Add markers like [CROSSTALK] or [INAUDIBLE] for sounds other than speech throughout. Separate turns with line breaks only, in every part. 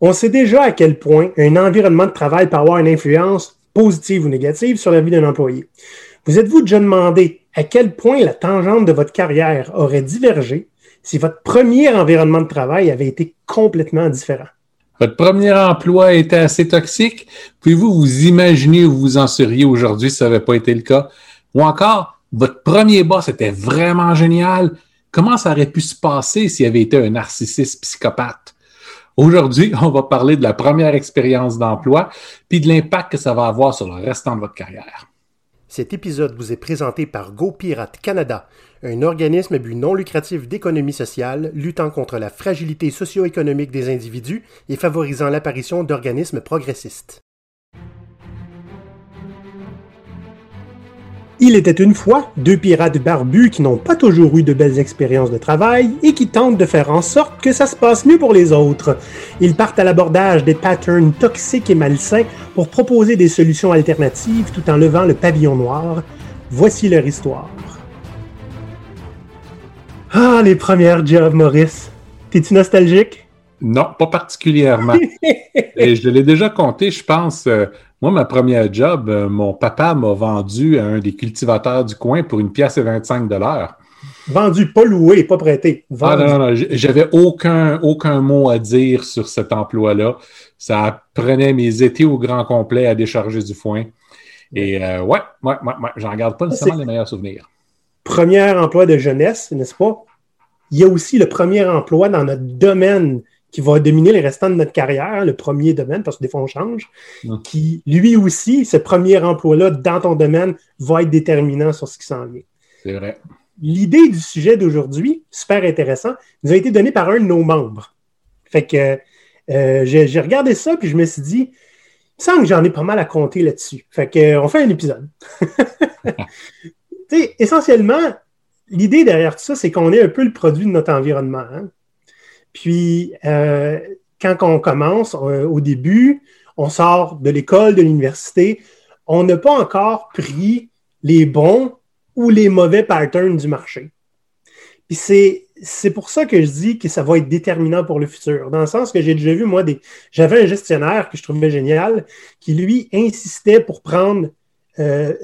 On sait déjà à quel point un environnement de travail peut avoir une influence positive ou négative sur la vie d'un employé. Vous êtes-vous déjà demandé à quel point la tangente de votre carrière aurait divergé si votre premier environnement de travail avait été complètement différent?
Votre premier emploi était assez toxique. Pouvez-vous vous imaginer où vous en seriez aujourd'hui si ça n'avait pas été le cas? Ou encore, votre premier boss était vraiment génial. Comment ça aurait pu se passer s'il avait été un narcissiste psychopathe? Aujourd'hui, [LAUGHS] on va parler de la première expérience d'emploi puis de l'impact que ça va avoir sur le restant de votre carrière.
Cet épisode vous est présenté par GoPirate Canada, un organisme à but non lucratif d'économie sociale luttant contre la fragilité socio-économique des individus et favorisant l'apparition d'organismes progressistes. Il était une fois deux pirates barbus qui n'ont pas toujours eu de belles expériences de travail et qui tentent de faire en sorte que ça se passe mieux pour les autres. Ils partent à l'abordage des patterns toxiques et malsains pour proposer des solutions alternatives tout en levant le pavillon noir. Voici leur histoire. Ah, les premières jobs, Maurice. T'es-tu nostalgique?
Non, pas particulièrement. [LAUGHS] et je l'ai déjà compté, je pense. Euh, moi, ma première job, euh, mon papa m'a vendu à un des cultivateurs du coin pour une pièce et 25 dollars.
Vendu, pas loué, pas prêté.
Ah non, non, non, j'avais aucun, aucun mot à dire sur cet emploi-là. Ça prenait mes étés au grand complet à décharger du foin. Et euh, ouais, ouais, ouais, ouais j'en garde pas nécessairement les meilleurs souvenirs.
Premier emploi de jeunesse, n'est-ce pas? Il y a aussi le premier emploi dans notre domaine qui va dominer les restants de notre carrière, le premier domaine, parce que des fois on change, qui lui aussi, ce premier emploi-là dans ton domaine va être déterminant sur ce qui s'en vient.
C'est vrai.
L'idée du sujet d'aujourd'hui, super intéressant, nous a été donnée par un de nos membres. Fait que euh, j'ai regardé ça, puis je me suis dit, il me semble que j'en ai pas mal à compter là-dessus. Fait que on fait un épisode. [LAUGHS] sais, essentiellement, l'idée derrière tout ça, c'est qu'on est un peu le produit de notre environnement. Hein. Puis, euh, quand on commence, euh, au début, on sort de l'école, de l'université, on n'a pas encore pris les bons ou les mauvais patterns du marché. Puis c'est, pour ça que je dis que ça va être déterminant pour le futur. Dans le sens que j'ai déjà vu, moi, j'avais un gestionnaire que je trouvais génial, qui lui insistait pour prendre euh,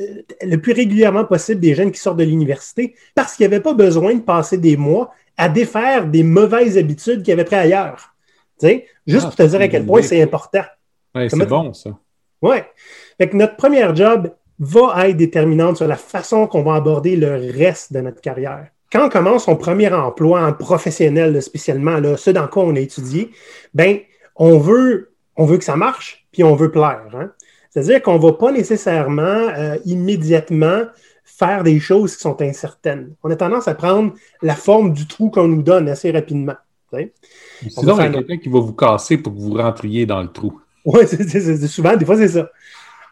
le plus régulièrement possible des jeunes qui sortent de l'université parce qu'il n'y avait pas besoin de passer des mois à défaire des mauvaises habitudes qu'il avait pris ailleurs. juste ah, pour te dire à quel point c'est important.
C'est bon, ça.
Oui. notre première job va être déterminante sur la façon qu'on va aborder le reste de notre carrière. Quand on commence son premier emploi en professionnel, spécialement, là, ce dans quoi on a étudié, ben, on veut, on veut que ça marche, puis on veut plaire. Hein. C'est-à-dire qu'on ne va pas nécessairement euh, immédiatement faire des choses qui sont incertaines. On a tendance à prendre la forme du trou qu'on nous donne assez rapidement.
Sinon, il y a quelqu'un qui va vous casser pour que vous rentriez dans le trou.
Oui, [LAUGHS] souvent, des fois, c'est ça.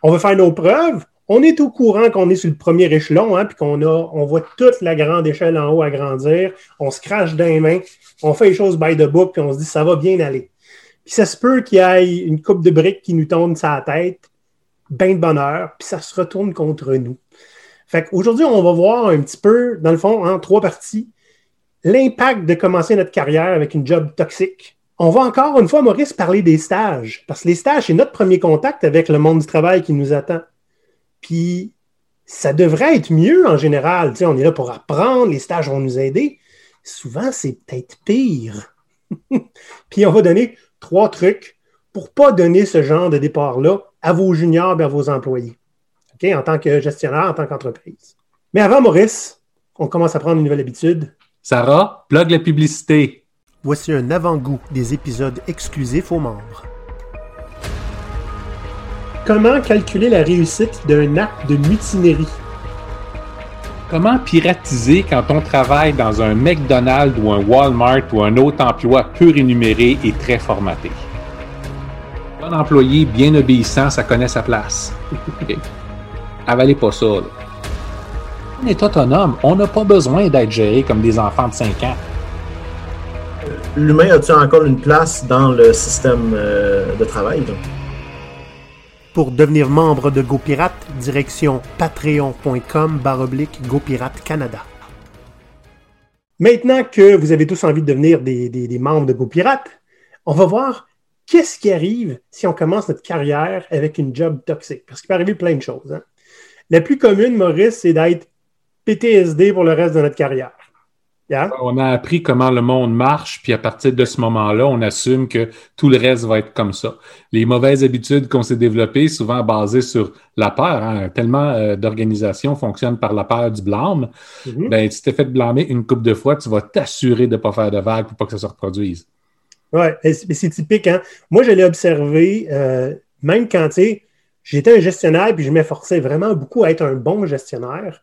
On va faire nos preuves. On est au courant qu'on est sur le premier échelon, hein, puis qu'on a, on voit toute la grande échelle en haut agrandir. On se crache dans les mains. On fait les choses by the book, puis on se dit ça va bien aller. Puis ça se peut qu'il y ait une coupe de briques qui nous tombe sur la tête, bien de bonheur, puis ça se retourne contre nous. Fait qu'aujourd'hui, on va voir un petit peu, dans le fond, en trois parties, l'impact de commencer notre carrière avec une job toxique. On va encore une fois, Maurice, parler des stages, parce que les stages, c'est notre premier contact avec le monde du travail qui nous attend. Puis, ça devrait être mieux en général. On est là pour apprendre, les stages vont nous aider. Souvent, c'est peut-être pire. [LAUGHS] Puis, on va donner trois trucs pour ne pas donner ce genre de départ-là à vos juniors et à vos employés en tant que gestionnaire, en tant qu'entreprise. Mais avant, Maurice, on commence à prendre une nouvelle habitude.
Sarah, plug la publicité.
Voici un avant-goût des épisodes exclusifs aux membres. Comment calculer la réussite d'un acte de mutinerie?
Comment piratiser quand on travaille dans un McDonald's ou un Walmart ou un autre emploi peu rémunéré et très formaté? Un employé bien obéissant, ça connaît sa place. [LAUGHS] avalez pas ça. On est autonome. On n'a pas besoin d'être géré comme des enfants de 5 ans.
L'humain a-t-il encore une place dans le système euh, de travail?
Pour devenir membre de GoPirate, direction patreon.com baroblique GoPirate Canada. Maintenant que vous avez tous envie de devenir des, des membres de GoPirate, on va voir qu'est-ce qui arrive si on commence notre carrière avec une job toxique? Parce qu'il peut arriver plein de choses. Hein. La plus commune, Maurice, c'est d'être PTSD pour le reste de notre carrière.
On a appris comment le monde marche, puis à partir de ce moment-là, on assume que tout le reste va être comme ça. Les mauvaises habitudes qu'on s'est développées, souvent basées sur la peur, hein, tellement euh, d'organisations fonctionnent par la peur du blâme, mm-hmm. ben, si tu t'es fait blâmer une couple de fois, tu vas t'assurer de ne pas faire de vagues pour pas que ça se reproduise.
Oui, c'est typique. Hein? Moi, je l'ai observé, euh, même quand j'étais un gestionnaire, puis je m'efforçais vraiment beaucoup à être un bon gestionnaire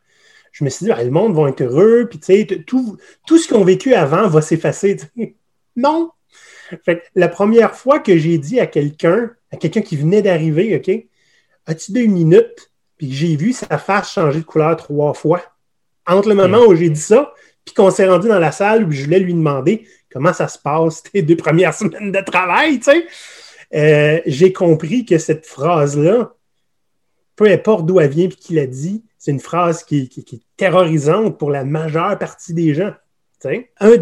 je me suis dit, ah, le monde va être heureux, puis tout, tout ce qu'ils ont vécu avant va s'effacer. [LAUGHS] Non! Fait la première fois que j'ai dit à quelqu'un, à quelqu'un qui venait d'arriver, OK, as-tu deux minutes? Puis j'ai vu sa face changer de couleur trois fois. Entre le moment où j'ai dit ça, puis qu'on s'est rendu dans la salle où je voulais lui demander comment ça se passe tes deux premières [LAUGHS] semaines de travail, tu sais, euh, j'ai compris que cette phrase-là, peu importe d'où elle vient et qui l'a dit, c'est une phrase qui, est terrorisante pour la majeure partie des gens. Une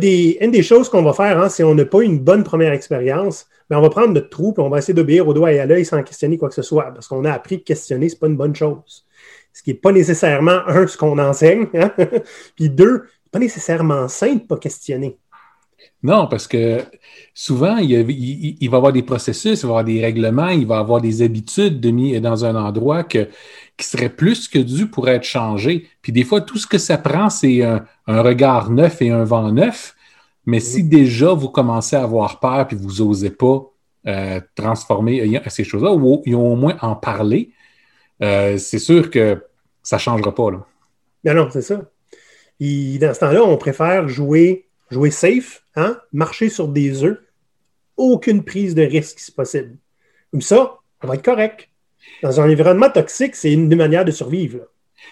des choses qu'on va faire, hein, si on n'a pas une bonne première expérience, ben, on va prendre notre trou et on va essayer d'obéir au doigt et à l'œil sans questionner quoi que ce soit, parce qu'on a appris que questionner, ce n'est pas une bonne chose. Ce qui n'est pas nécessairement, un, ce qu'on enseigne, hein, [LAUGHS] puis deux, pas nécessairement sain de ne pas questionner.
Non, parce que souvent, il, va y avoir des processus, il va y avoir des règlements, il va y avoir des habitudes de mis dans un endroit que, qui serait plus que dû pour être changé. Puis des fois, tout ce que ça prend, c'est un, regard neuf et un vent neuf. Mais si déjà vous commencez à avoir peur puis vous n'osez pas euh, transformer ces choses-là, ou, au moins en parler, euh, c'est sûr que ça ne changera pas. Là.
Non, non, c'est ça. Et dans ce temps-là, on préfère jouer, jouer safe, hein? marcher sur des œufs, aucune prise de risque si possible. Comme ça, on va être correct. Dans un environnement toxique, c'est une des manières de survivre.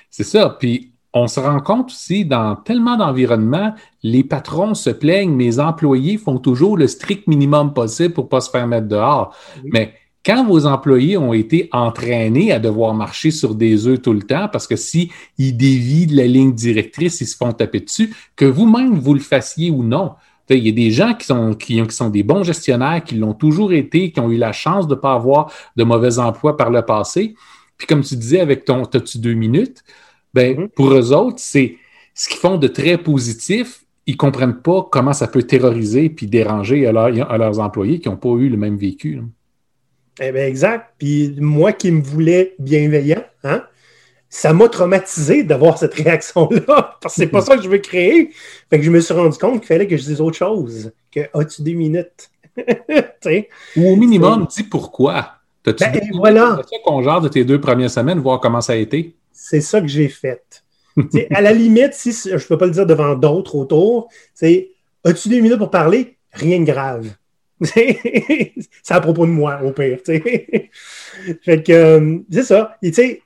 C'est ça. Puis on se rend compte aussi dans tellement d'environnements, les patrons se plaignent, mes employés font toujours le strict minimum possible pour ne pas se faire mettre dehors. Mais quand vos employés ont été entraînés à devoir marcher sur des œufs tout le temps, parce que si ils dévient de la ligne directrice, ils se font taper dessus, que vous-même vous le fassiez ou non, il y a des gens qui sont, qui, sont des bons gestionnaires, qui l'ont toujours été, qui ont eu la chance de ne pas avoir de mauvais emplois par le passé. Puis comme tu disais avec ton T'as-tu deux minutes, ben, mm-hmm. pour eux autres, c'est ce qu'ils font de très positif. Ils ne comprennent pas comment ça peut terroriser puis déranger à, leurs employés qui n'ont pas eu le même vécu.
Eh bien, exact. Puis moi qui me voulais bienveillant, hein, ça m'a traumatisé d'avoir cette réaction-là, [LAUGHS] parce que c'est pas [LAUGHS] ça que je veux créer. Fait que je me suis rendu compte qu'il fallait que je dise autre chose, que as-tu des minutes? [LAUGHS]
Ou au minimum, dis pourquoi?
T'as-tu ben, voilà.
ça qu'on de tes deux premières semaines, voir comment ça a été?
C'est ça que j'ai fait. à la limite, si je ne peux pas le dire devant d'autres autour, c'est as-tu des minutes pour parler? Rien de grave. c'est à propos de moi, au pire. fait que euh, c'est ça. Et,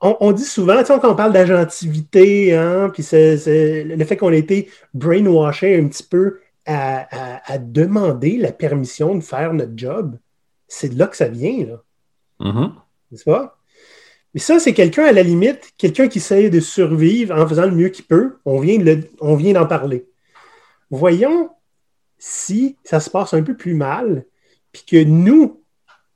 on, dit souvent, quand on parle d'agentivité, hein, puis c'est, le fait qu'on a été brainwashé un petit peu à, demander la permission de faire notre job, c'est de là que ça vient, là.
Mm-hmm.
N'est-ce pas? Mais ça, c'est quelqu'un à la limite, quelqu'un qui essaie de survivre en faisant le mieux qu'il peut. On vient, on vient d'en parler. Voyons si ça se passe un peu plus mal, puis que nous,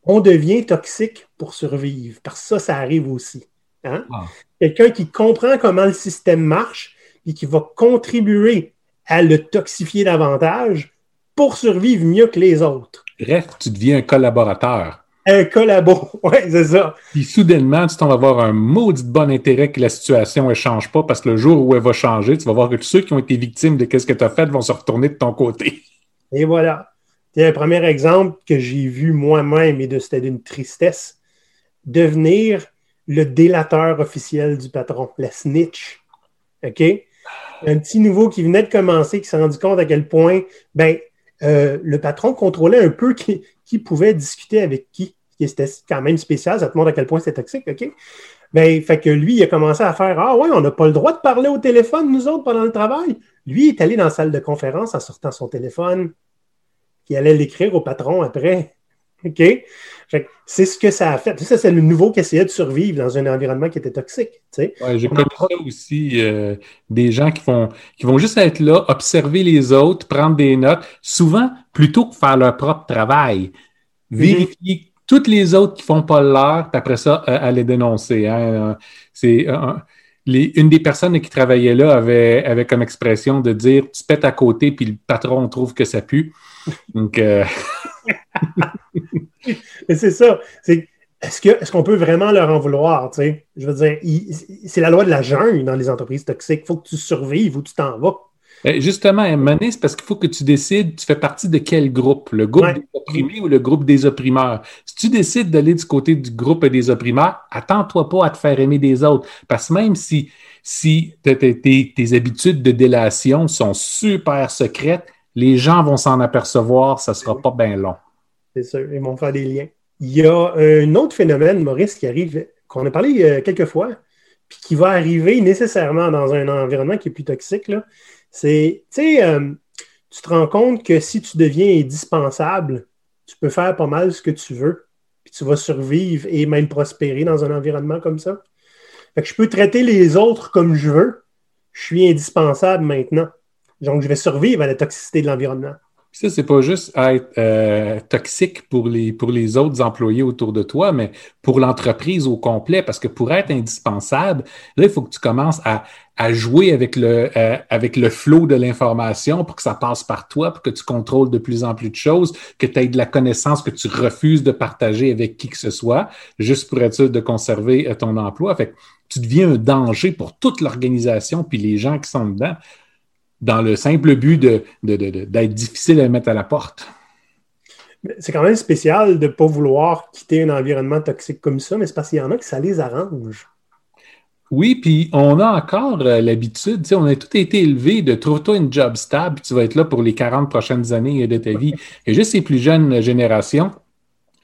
on devient toxique pour survivre. Parce que ça, ça arrive aussi. Hein? Ah. Quelqu'un qui comprend comment le système marche et qui va contribuer à le toxifier davantage pour survivre mieux que les autres.
Bref, tu deviens un collaborateur.
Un collabo, [LAUGHS] oui, c'est ça.
Puis soudainement, tu t'en vas avoir un maudit bon intérêt que la situation ne change pas parce que le jour où elle va changer, tu vas voir que tous ceux qui ont été victimes de ce que tu as fait vont se retourner de ton côté.
Et voilà. C'est un premier exemple que j'ai vu moi-même et c'était d'une tristesse. Devenir le délateur officiel du patron, la snitch. OK? Un petit nouveau qui venait de commencer, qui s'est rendu compte à quel point ben, euh, le patron contrôlait un peu qui, pouvait discuter avec qui. C'était quand même spécial, ça te montre à quel point c'est toxique, OK? Ben, fait que lui, il a commencé à faire Ah ouais, on n'a pas le droit de parler au téléphone, nous autres, pendant le travail. Lui, il est allé dans la salle de conférence en sortant son téléphone, qui allait l'écrire au patron après. [LAUGHS] OK? C'est ce que ça a fait. Ça, c'est le nouveau qui essayait de survivre dans un environnement qui était toxique.
Ouais, J'ai connu ça aussi, euh, des gens qui, font, qui vont juste être là, observer les autres, prendre des notes, souvent plutôt que faire leur propre travail. vérifier toutes les autres qui font pas l'heure, puis après ça, euh, à les dénoncer. Hein. Euh, c'est euh, les, une des personnes qui travaillait là avait, avait comme expression de dire tu pètes à côté, puis le patron trouve que ça pue. Donc, [LAUGHS] [LAUGHS]
c'est ça. C'est est-ce que est-ce qu'on peut vraiment leur en vouloir? Je veux dire, c'est la loi de la jungle dans les entreprises toxiques. Il faut que tu survives ou tu t'en vas.
Euh, justement, Mané, c'est parce qu'il faut que tu décides, tu fais partie de quel groupe? Le groupe des opprimés ou le groupe des opprimeurs? Si tu décides d'aller du côté du groupe des opprimeurs, attends-toi pas à te faire aimer des autres. Parce que même si, si tes, habitudes de délation sont super secrètes, les gens vont s'en apercevoir, ça sera pas bien long.
C'est sûr, ils vont faire des liens. Il y a un autre phénomène, Maurice, qui arrive, qu'on a parlé euh, quelques fois, puis qui va arriver nécessairement dans un environnement qui est plus toxique. C'est, tu sais, euh, tu te rends compte que si tu deviens indispensable, tu peux faire pas mal ce que tu veux, puis tu vas survivre et même prospérer dans un environnement comme ça. Fait que je peux traiter les autres comme je veux. Je suis indispensable maintenant. Donc, je vais survivre à la toxicité de l'environnement.
Ça, c'est pas juste être euh, toxique pour les, autres employés autour de toi, mais pour l'entreprise au complet, parce que pour être indispensable, là, il faut que tu commences à, jouer avec le, euh, avec le flot de l'information pour que ça passe par toi, pour que tu contrôles de plus en plus de choses, que tu aies de la connaissance que tu refuses de partager avec qui que ce soit, juste pour être sûr de conserver euh, ton emploi. Fait que tu deviens un danger pour toute l'organisation puis les gens qui sont dedans dans le simple but d'être de, de, difficile à mettre à la porte.
C'est quand même spécial de ne pas vouloir quitter un environnement toxique comme ça, mais c'est parce qu'il y en a qui ça les arrange.
Oui, puis on a encore euh, l'habitude, on a tout été élevé de trouve-toi une job stable, puis tu vas être là pour les 40 prochaines années de ta vie. Et juste ces plus jeunes générations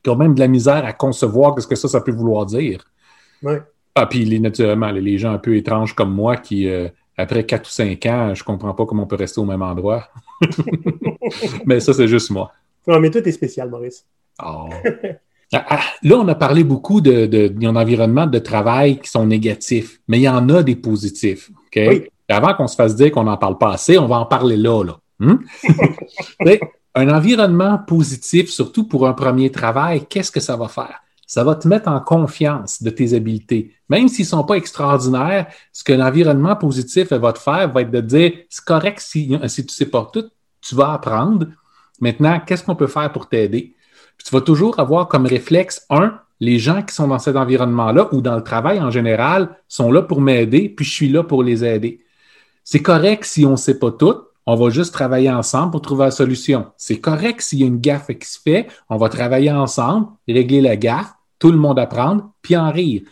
qui ont même de la misère à concevoir ce que ça, ça peut vouloir dire.
Oui.
Ah, puis les, naturellement, les gens un peu étranges comme moi qui, euh, après 4 ou 5 ans, je comprends pas comment on peut rester au même endroit. [LAUGHS] mais ça, c'est juste moi.
Non, mais toi, t'es spécial, Maurice.
Oh. là, on a parlé beaucoup de, de, de travail qui sont négatifs, mais il y en a des positifs. Avant qu'on se fasse dire qu'on n'en parle pas assez, on va en parler là. là. Hmm? [LAUGHS] un environnement positif, surtout pour un premier travail, qu'est-ce que ça va faire? Ça va te mettre en confiance de tes habiletés. Même s'ils ne sont pas extraordinaires, ce que l'environnement positif va te faire va être de dire c'est correct si, si tu ne sais pas tout, tu vas apprendre. Maintenant, qu'est-ce qu'on peut faire pour t'aider? tu vas toujours avoir comme réflexe, un, les gens qui sont dans cet environnement-là ou dans le travail en général sont là pour m'aider, puis je suis là pour les aider. C'est correct si on ne sait pas tout, on va juste travailler ensemble pour trouver la solution. C'est correct s'il y a une gaffe qui se fait, on va travailler ensemble, régler la gaffe, tout le monde apprendre, puis en rire.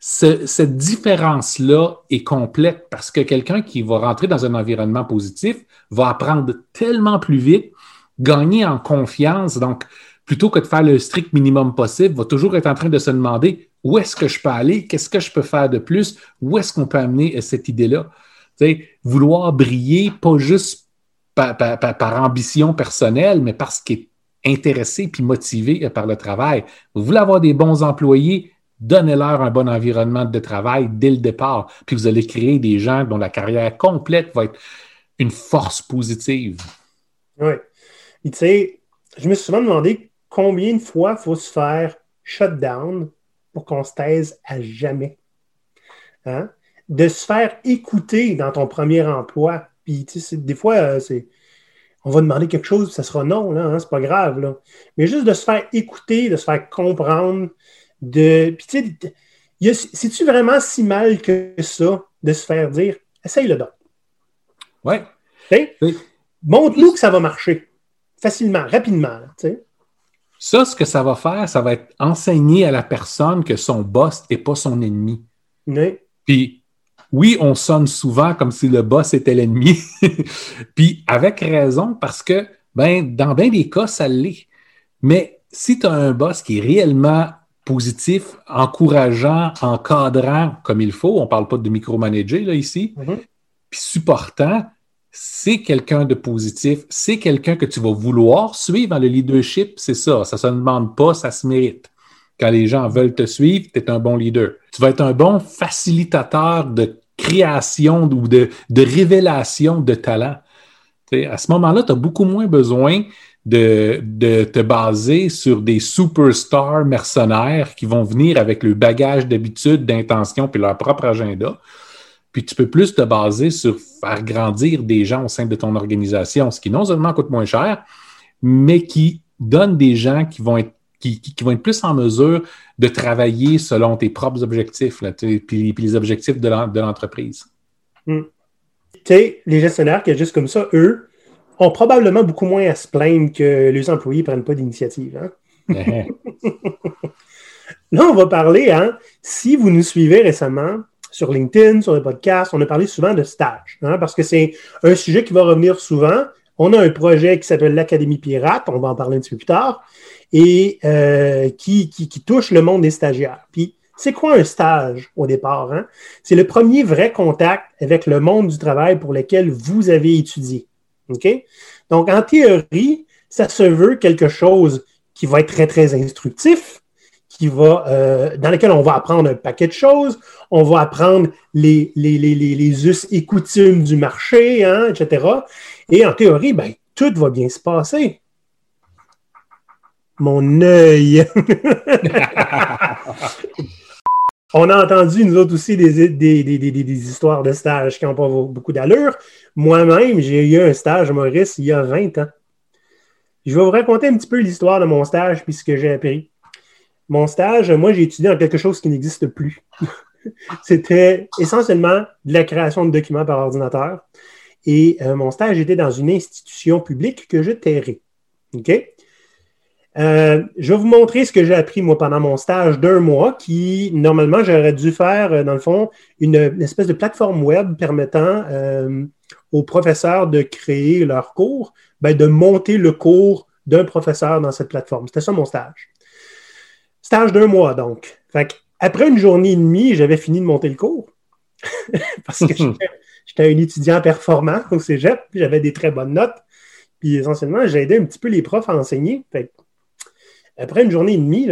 Cette différence-là est complète parce que quelqu'un qui va rentrer dans un environnement positif va apprendre tellement plus vite, gagner en confiance. Donc, plutôt que de faire le strict minimum possible, va toujours être en train de se demander où est-ce que je peux aller, qu'est-ce que je peux faire de plus, où est-ce qu'on peut amener cette idée-là. Vouloir briller, pas juste par, par ambition personnelle, mais parce qu'il est intéressés puis motivés par le travail. Vous voulez avoir des bons employés, donnez-leur un bon environnement de travail dès le départ, puis vous allez créer des gens dont la carrière complète va être une force positive.
Oui. tu sais, je me suis souvent demandé combien de fois il faut se faire shut down pour qu'on se taise à jamais. Hein? De se faire écouter dans ton premier emploi. Puis, tu sais, des fois, euh, c'est on va demander quelque chose, ça sera non, là, hein, c'est pas grave. Là. Mais juste de se faire écouter, de se faire comprendre, de. Puis tu sais, c'est-tu vraiment si mal que ça de se faire dire essaye le donc?
Ouais.
Oui. Montre-nous que ça va marcher facilement, rapidement.
Ça, ce que ça va faire, ça va être enseigner à la personne que son boss n'est pas son ennemi.
Oui.
Puis oui, on sonne souvent comme si le boss était l'ennemi. [LAUGHS] Puis avec raison, parce que ben, dans bien des cas, ça l'est. Mais si tu as un boss qui est réellement positif, encourageant, encadrant comme il faut, on ne parle pas de micromanager là, ici, mm-hmm. puis supportant, c'est quelqu'un de positif, c'est quelqu'un que tu vas vouloir suivre dans le leadership, c'est ça. Ça ne se demande pas, ça se mérite. Quand les gens veulent te suivre, tu es un bon leader. Tu vas être un bon facilitateur de création ou de, révélation de talent. à ce moment-là, tu as beaucoup moins besoin de, de te baser sur des superstars mercenaires qui vont venir avec le bagage d'habitude, d'intention puis leur propre agenda. Puis tu peux plus te baser sur faire grandir des gens au sein de ton organisation, ce qui non seulement coûte moins cher, mais qui donne des gens qui vont être qui, vont être plus en mesure de travailler selon tes propres objectifs, là, puis, puis, les objectifs de l'entreprise.
Hmm. Tu sais, les gestionnaires qui juste comme ça, eux, ont probablement beaucoup moins à se plaindre que les employés ne prennent pas d'initiative. Hein? [LAUGHS] Là, on va parler, hein, si vous nous suivez récemment sur LinkedIn, sur les podcasts, on a parlé souvent de stage, hein, parce que c'est un sujet qui va revenir souvent. On a un projet qui s'appelle l'Académie Pirate, on va en parler un petit peu plus tard, et euh, qui, touche le monde des stagiaires. Puis, c'est quoi un stage au départ? Hein? C'est le premier vrai contact avec le monde du travail pour lequel vous avez étudié. Donc, en théorie, ça se veut quelque chose qui va être très, très instructif, qui va, euh, dans lequel on va apprendre un paquet de choses, on va apprendre les us et coutumes du marché, hein, etc. Et en théorie, ben, tout va bien se passer. Mon œil! [LAUGHS] On a entendu, nous autres aussi, des, des, histoires de stages qui n'ont pas beaucoup d'allure. Moi-même, j'ai eu un stage, Maurice, il y a 20 ans. Je vais vous raconter un petit peu l'histoire de mon stage puis ce que j'ai appris. Mon stage, moi, j'ai étudié en quelque chose qui n'existe plus. [LAUGHS] C'était essentiellement de la création de documents par ordinateur. Et euh, mon stage était dans une institution publique que je tairais. OK? Euh, je vais vous montrer ce que j'ai appris, moi, pendant mon stage d'un mois, qui, normalement, j'aurais dû faire, euh, dans le fond, une, espèce de plateforme web permettant euh, aux professeurs de créer leur cours, ben, de monter le cours d'un professeur dans cette plateforme. C'était ça mon stage. Stage d'un mois, donc. après une journée et demie, j'avais fini de monter le cours. [LAUGHS] Parce que [LAUGHS] j'étais un étudiant performant au cégep, j'avais des très bonnes notes. Puis essentiellement, j'ai aidé un petit peu les profs à enseigner. Après une journée et demie,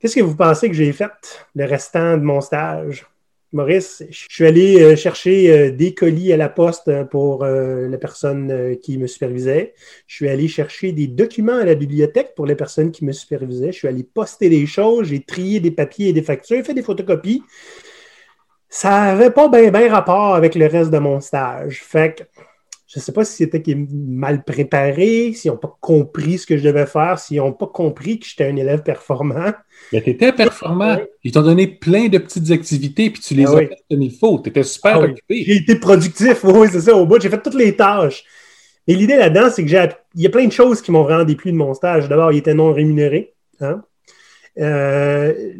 qu'est-ce que vous pensez que j'ai fait le restant de mon stage? Maurice, je suis allé euh, chercher euh, des colis à la poste pour euh, la personne qui me supervisait. Je suis allé chercher des documents à la bibliothèque pour les personnes qui me supervisaient. Je suis allé poster des choses, j'ai trié des papiers et des factures, fait des photocopies. Ça n'avait pas bien rapport avec le reste de mon stage. Fait que je ne sais pas si c'était mal préparé, s'ils n'ont pas compris ce que je devais faire, s'ils n'ont pas compris que j'étais un élève performant.
Mais tu étais performant. Ils t'ont donné plein de petites activités, puis tu les ah as faites comme il faut. Tu étais super ah occupé.
J'ai été productif, [LAUGHS] oui, c'est ça. Au bout, j'ai fait toutes les tâches. Et l'idée là-dedans, c'est que j'ai il y a plein de choses qui m'ont vraiment déplu de mon stage. D'abord, il était non rémunéré. Hein. Euh,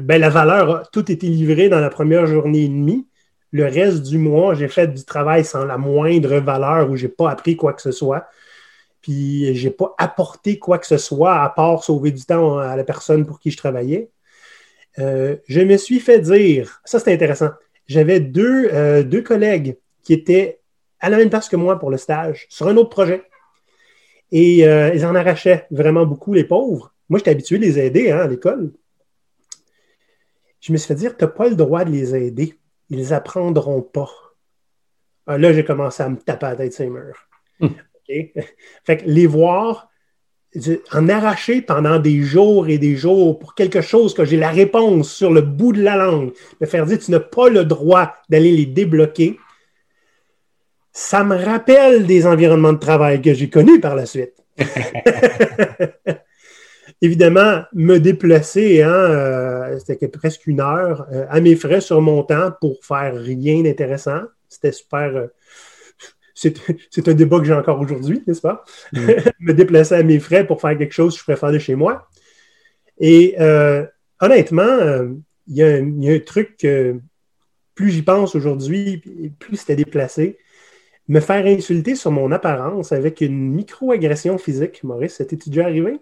ben, la valeur a tout été livré dans la première journée et demie. Le reste du mois, j'ai fait du travail sans la moindre valeur où je n'ai pas appris quoi que ce soit. Puis je n'ai pas apporté quoi que ce soit à part sauver du temps à la personne pour qui je travaillais. Euh, je me suis fait dire, ça c'est intéressant, j'avais deux, euh, deux collègues qui étaient à la même place que moi pour le stage, sur un autre projet. Et ils en arrachaient vraiment beaucoup, les pauvres. Moi, j'étais habitué à les aider hein, à l'école. Je me suis fait dire, tu n'as pas le droit de les aider ils apprendront pas. Ah, là, j'ai commencé à me taper à la tête ces murs. Hmm. [LAUGHS] Fait que les voir en arracher pendant des jours et des jours pour quelque chose que j'ai la réponse sur le bout de la langue, me faire dire tu n'as pas le droit d'aller les débloquer, ça me rappelle des environnements de travail que j'ai connus par la suite. [LAUGHS] [LAUGHS] évidemment, me déplacer, hein, euh, c'était presque une heure, euh, à mes frais sur mon temps pour faire rien d'intéressant. C'était super. Euh, c'est [LAUGHS] un débat que j'ai encore aujourd'hui, n'est-ce pas? Mm. [LAUGHS] me déplacer à mes frais pour faire quelque chose que je préfère de chez moi. Et honnêtement, il y, a un truc que plus j'y pense aujourd'hui, plus c'était déplacé. Me faire insulter sur mon apparence avec une microagression physique, Maurice, c'était déjà arrivé?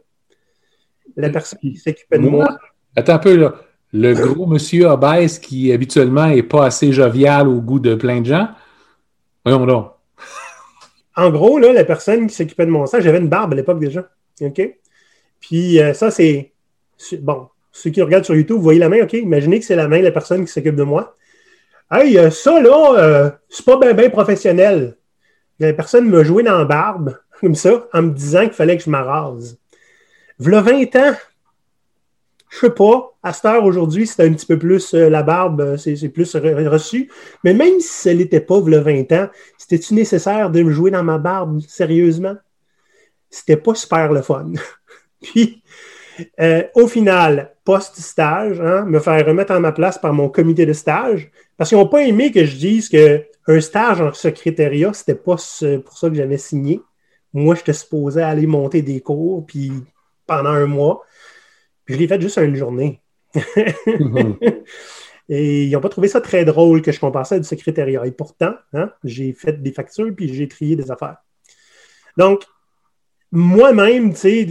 La personne qui s'occupait de moi.
Attends un peu, là. Le gros monsieur obèse qui habituellement n'est pas assez jovial au goût de plein de gens. Voyons donc.
En gros, là, la personne qui s'occupait de mon sang, j'avais une barbe à l'époque déjà. OK? Puis euh, ça, c'est. Bon, ceux qui regardent sur YouTube, vous voyez la main, OK? Imaginez que c'est la main de la personne qui s'occupe de moi. Hey, euh, ça, là, euh, c'est pas bien professionnel. La personne m'a joué dans la barbe [LAUGHS] comme ça, en me disant qu'il fallait que je m'arrase. V'là 20 ans, je sais pas, à cette heure aujourd'hui, c'était un petit peu plus euh, la barbe, euh, c'est plus reçu. Mais même si ce n'était pas v'là 20 ans, c'était-tu nécessaire de me jouer dans ma barbe sérieusement? C'était pas super le fun. [LAUGHS] Puis, euh, au final, post-stage, hein, me faire remettre en ma place par mon comité de stage, parce qu'ils n'ont pas aimé que je dise qu'un stage en secrétariat, c'était pas pour ça que j'avais signé. Moi, j'étais supposé aller monter des cours, puis pendant un mois. Puis je l'ai fait juste une journée. Mhm. [LAUGHS] Et ils n'ont pas trouvé ça très drôle que je compassais du secrétariat. Et pourtant, hein, j'ai fait des factures puis j'ai trié des affaires. Donc, moi-même, tu sais,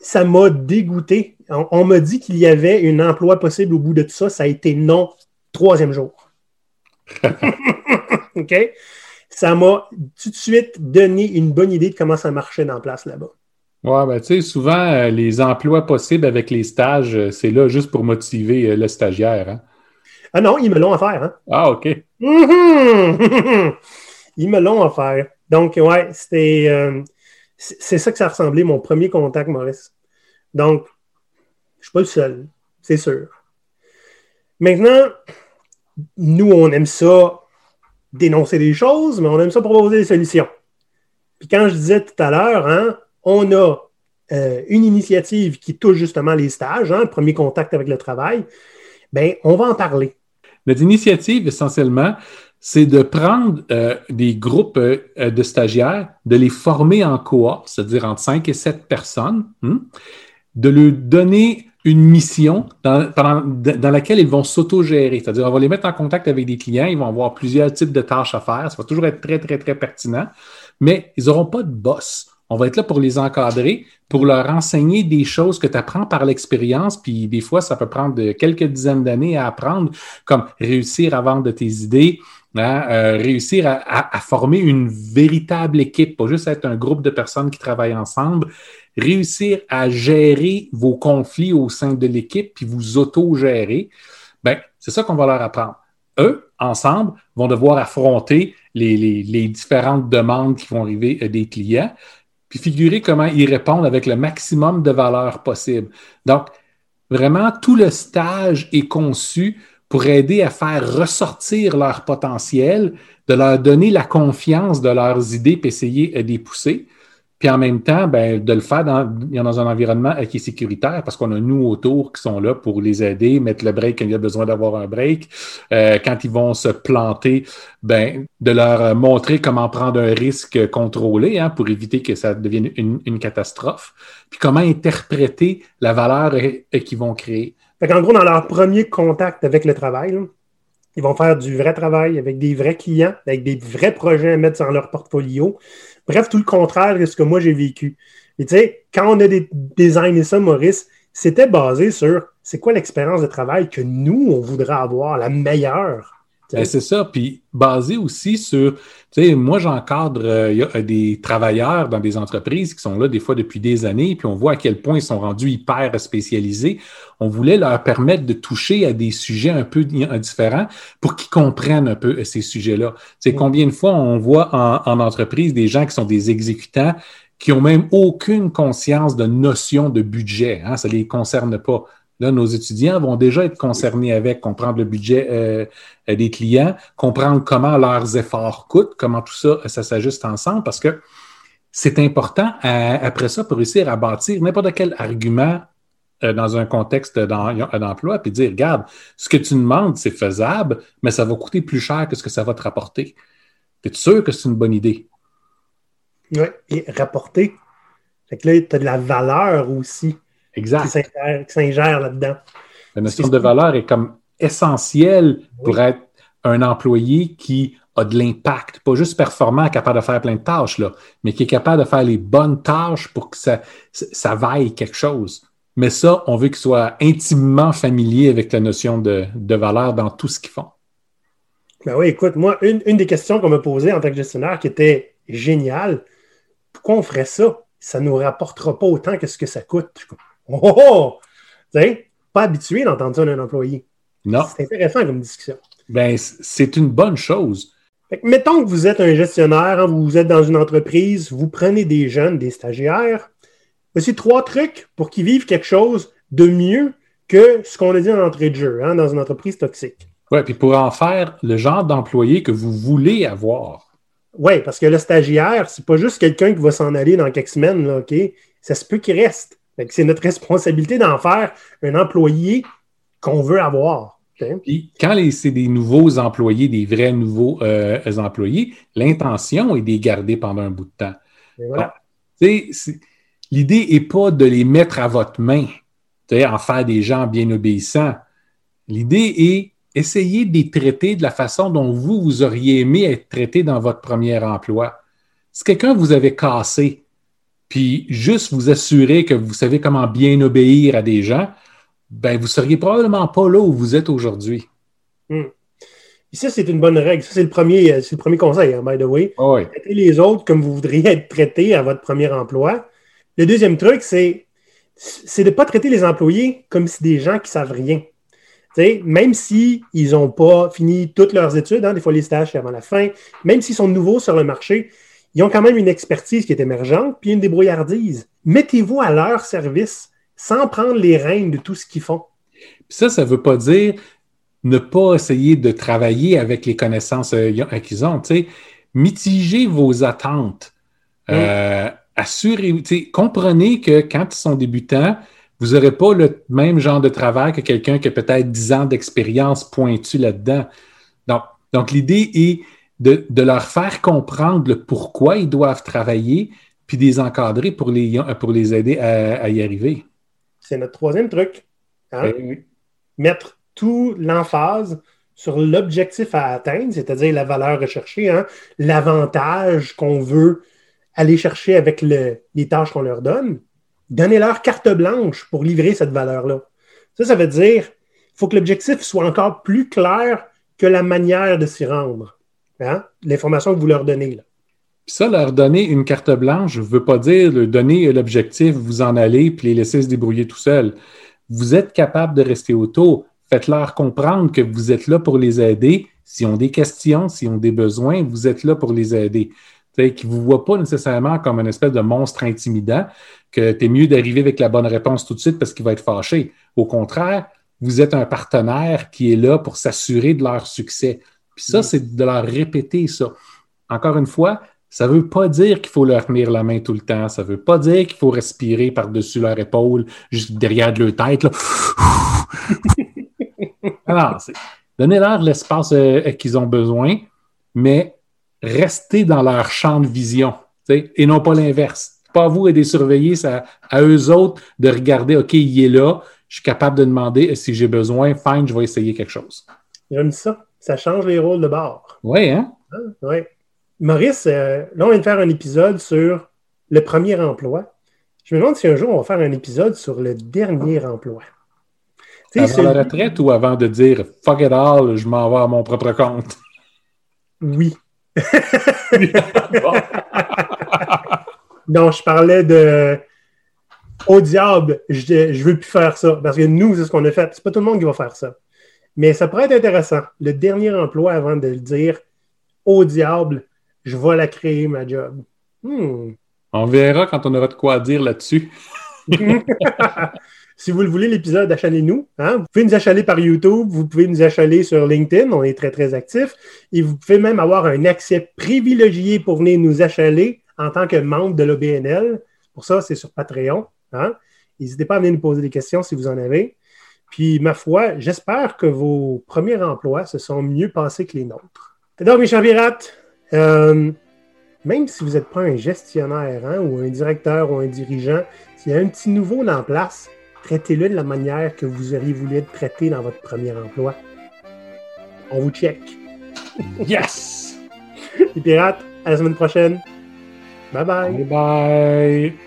ça m'a dégoûté. On, m'a dit qu'il y avait un emploi possible au bout de tout ça. Ça a été non, troisième jour. [LAUGHS] OK? Ça m'a tout de suite donné une bonne idée de comment ça marchait dans place là-bas.
Ouais, ben, tu sais, souvent, euh, les emplois possibles avec les stages, euh, c'est là juste pour motiver euh, le stagiaire. Hein?
Ah non, ils me l'ont à faire. Hein?
Ah, OK. [LAUGHS]
Ils me l'ont à faire. Donc, ouais, c'était. c'est ça que ça ressemblait, mon premier contact, Maurice. Donc, je ne suis pas le seul, c'est sûr. Maintenant, nous, on aime ça dénoncer des choses, mais on aime ça proposer des solutions. Puis quand je disais tout à l'heure, hein, on a euh, une initiative qui touche justement les stages, hein, le premier contact avec le travail, bien, on va en parler.
Notre initiative, essentiellement, c'est de prendre euh, des groupes euh, de stagiaires, de les former en cohorte, c'est-à-dire entre 5 et 7 personnes, hmm, de leur donner une mission dans, dans laquelle ils vont s'autogérer. C'est-à-dire, on va les mettre en contact avec des clients, ils vont avoir plusieurs types de tâches à faire. Ça va toujours être très, très, très pertinent, mais ils n'auront pas de boss. On va être là pour les encadrer, pour leur enseigner des choses que tu apprends par l'expérience, puis des fois, ça peut prendre quelques dizaines d'années à apprendre, comme réussir à vendre tes idées, hein, euh, réussir à, former une véritable équipe, pas juste être un groupe de personnes qui travaillent ensemble, réussir à gérer vos conflits au sein de l'équipe, puis vous auto-gérer, ben, c'est ça qu'on va leur apprendre. Eux, ensemble, vont devoir affronter les, différentes demandes qui vont arriver euh, des clients, puis figurer comment ils répondent avec le maximum de valeur possible. Donc, vraiment, tout le stage est conçu pour aider à faire ressortir leur potentiel, de leur donner la confiance de leurs idées, puis essayer de les pousser. Puis en même temps, ben, de le faire dans, dans un environnement euh, qui est sécuritaire parce qu'on a nous autour qui sont là pour les aider, mettre le break quand il y a besoin d'avoir un break. Euh, quand ils vont se planter, ben, de leur montrer comment prendre un risque contrôlé hein, pour éviter que ça devienne une, catastrophe. Puis comment interpréter la valeur euh, qu'ils vont créer.
Fait en gros, dans leur premier contact avec le travail, ils vont faire du vrai travail avec des vrais clients, avec des vrais projets à mettre dans leur portfolio. Bref, tout le contraire de ce que moi j'ai vécu. Et tu sais, quand on a des designé ça, Maurice, c'était basé sur c'est quoi l'expérience de travail que nous, on voudrait avoir, la meilleure?
Ben, c'est ça. Puis basé aussi sur, tu sais, moi j'encadre euh, des travailleurs dans des entreprises qui sont là des fois depuis des années, puis on voit à quel point ils sont rendus hyper spécialisés. On voulait leur permettre de toucher à des sujets un peu différents pour qu'ils comprennent un peu euh, ces sujets-là. C'est combien de fois on voit en, entreprise des gens qui sont des exécutants qui ont même aucune conscience de notion de budget. Hein, ça ne les concerne pas. Là, nos étudiants vont déjà être concernés avec comprendre le budget euh, des clients, comprendre comment leurs efforts coûtent, comment tout ça, ça s'ajuste ensemble, parce que c'est important après ça pour réussir à bâtir n'importe quel argument euh, dans un contexte d'emploi, puis dire, regarde, ce que tu demandes, c'est faisable, mais ça va coûter plus cher que ce que ça va te rapporter. Es sûr que c'est une bonne idée?
Oui, et rapporter. Fait que là, tu as de la valeur aussi.
Exact.
Qui s'ingère là-dedans.
La notion de valeur est comme essentielle pour être un employé qui a de l'impact, pas juste performant, capable de faire plein de tâches, là, mais qui est capable de faire les bonnes tâches pour que ça, ça vaille quelque chose. Mais ça, on veut qu'il soit intimement familier avec la notion de, valeur dans tout ce qu'ils font.
Ben oui, écoute, moi, une, une des questions qu'on m'a posées en tant que gestionnaire qui était géniale, pourquoi on ferait ça? Ça ne nous rapportera pas autant que ce que ça coûte. Oh, oh, oh! pas habitué d'entendre ça d'un employé.
Non.
C'est intéressant comme discussion.
Ben, c'est une bonne chose.
Fait que mettons que vous êtes un gestionnaire, hein, vous êtes dans une entreprise, vous prenez des jeunes, des stagiaires. Voici trois trucs pour qu'ils vivent quelque chose de mieux que ce qu'on a dit en entrée de jeu, hein, dans une entreprise toxique.
Oui, puis pour en faire le genre d'employé que vous voulez avoir.
Oui, parce que le stagiaire, c'est pas juste quelqu'un qui va s'en aller dans quelques semaines, là, OK? Ça se peut qu'il reste. C'est notre responsabilité d'en faire un employé qu'on veut avoir.
Puis quand c'est des nouveaux employés, des vrais nouveaux euh, employés, l'intention est de les garder pendant un bout de temps.
Voilà.
L'idée n'est pas de les mettre à votre main, en faire des gens bien obéissants. L'idée est essayer de les traiter de la façon dont vous, vous auriez aimé être traité dans votre premier emploi. Si quelqu'un vous avait cassé, puis juste vous assurer que vous savez comment bien obéir à des gens, ben vous seriez probablement pas là où vous êtes aujourd'hui.
Hmm. ça, c'est une bonne règle. Ça, c'est le premier, euh, le premier conseil, hein, by the way.
Ah
Traitez les autres comme vous voudriez être traité à votre premier emploi. Le deuxième truc, c'est, c'est de ne pas traiter les employés comme si des gens qui savent rien. même s'ils n'ont pas fini toutes leurs études, hein, des fois les stages avant la fin, même s'ils sont nouveaux sur le marché, ils ont quand même une expertise qui est émergente, puis une débrouillardise. Mettez-vous à leur service sans prendre les rênes de tout ce qu'ils font.
ça, ça ne veut pas dire ne pas essayer de travailler avec les connaissances euh, qu'ils ont. Mitigez vos attentes. Euh, assurez, comprenez que quand ils sont débutants, vous n'aurez pas le même genre de travail que quelqu'un qui a peut-être 10 ans d'expérience pointue là-dedans. Donc, donc l'idée est de, leur faire comprendre le pourquoi ils doivent travailler, puis de les encadrer pour les, pour les aider à, y arriver.
C'est notre troisième truc. Hein?
Ben
Mettre tout l'emphase sur l'objectif à atteindre, c'est-à-dire la valeur recherchée, hein? l'avantage qu'on veut aller chercher avec les tâches qu'on leur donne. Donnez-leur carte blanche pour livrer cette valeur-là. Ça, ça veut dire qu'il faut que l'objectif soit encore plus clair que la manière de s'y rendre. Hein? L'information que vous leur donnez. Là.
ça, leur donner une carte blanche ne veut pas dire donner l'objectif, vous en allez, puis les laisser se débrouiller tout seuls. Vous êtes capable de rester autour. Faites-leur comprendre que vous êtes là pour les aider. S'ils ont des questions, s'ils ont des besoins, vous êtes là pour les aider. Qu'ils ne vous voient pas nécessairement comme une espèce de monstre intimidant, que tu es mieux d'arriver avec la bonne réponse tout de suite parce qu'il va être fâché. Au contraire, vous êtes un partenaire qui est là pour s'assurer de leur succès. Puis ça, c'est de leur répéter ça. Encore une fois, ça ne veut pas dire qu'il faut leur tenir la main tout le temps. Ça ne veut pas dire qu'il faut respirer par-dessus leur épaule, juste derrière de leur tête. [LAUGHS] Alors, donnez-leur l'espace euh, qu'ils ont besoin, mais restez dans leur champ de vision et non pas l'inverse. Pas à vous et des surveiller, c'est à, eux autres de regarder, OK, il est là, je suis capable de demander si j'ai besoin, fine, je vais essayer quelque chose.
J'aime ça. Ça change les rôles de bord.
Oui, hein?
Ah, oui. Maurice, euh, là, on vient de faire un épisode sur le premier emploi. Je me demande si un jour on va faire un épisode sur le dernier emploi.
avant la retraite ou avant de dire fuck it all, je m'en vais à mon propre compte?
Oui. [LAUGHS] non, je parlais de au diable, je, je veux plus faire ça. Parce que nous, c'est ce qu'on a fait. C'est pas tout le monde qui va faire ça. Mais ça pourrait être intéressant. Le dernier emploi avant de le dire au diable, je vais la créer, ma job. Hmm.
On verra quand on aura de quoi dire là-dessus. [LAUGHS]
si vous le voulez, l'épisode, achalez-nous. Hein? Vous pouvez nous achaler par YouTube, vous pouvez nous achaler sur LinkedIn, on est très, très actifs. Et vous pouvez même avoir un accès privilégié pour venir nous achaler en tant que membre de l'OBNL. Pour ça, c'est sur Patreon. Hein? N'hésitez pas à venir nous poser des questions si vous en avez. Puis, ma foi, j'espère que vos premiers emplois se sont mieux passés que les nôtres. Donc, mes chers pirates, euh, même si vous n'êtes pas un gestionnaire hein, ou un directeur ou un dirigeant, s'il y a un petit nouveau dans la place, traitez-le de la manière que vous auriez voulu être traité dans votre premier emploi. On vous check. [LAUGHS]
Yes!
Les pirates, à la semaine prochaine. Bye bye.
Bye bye.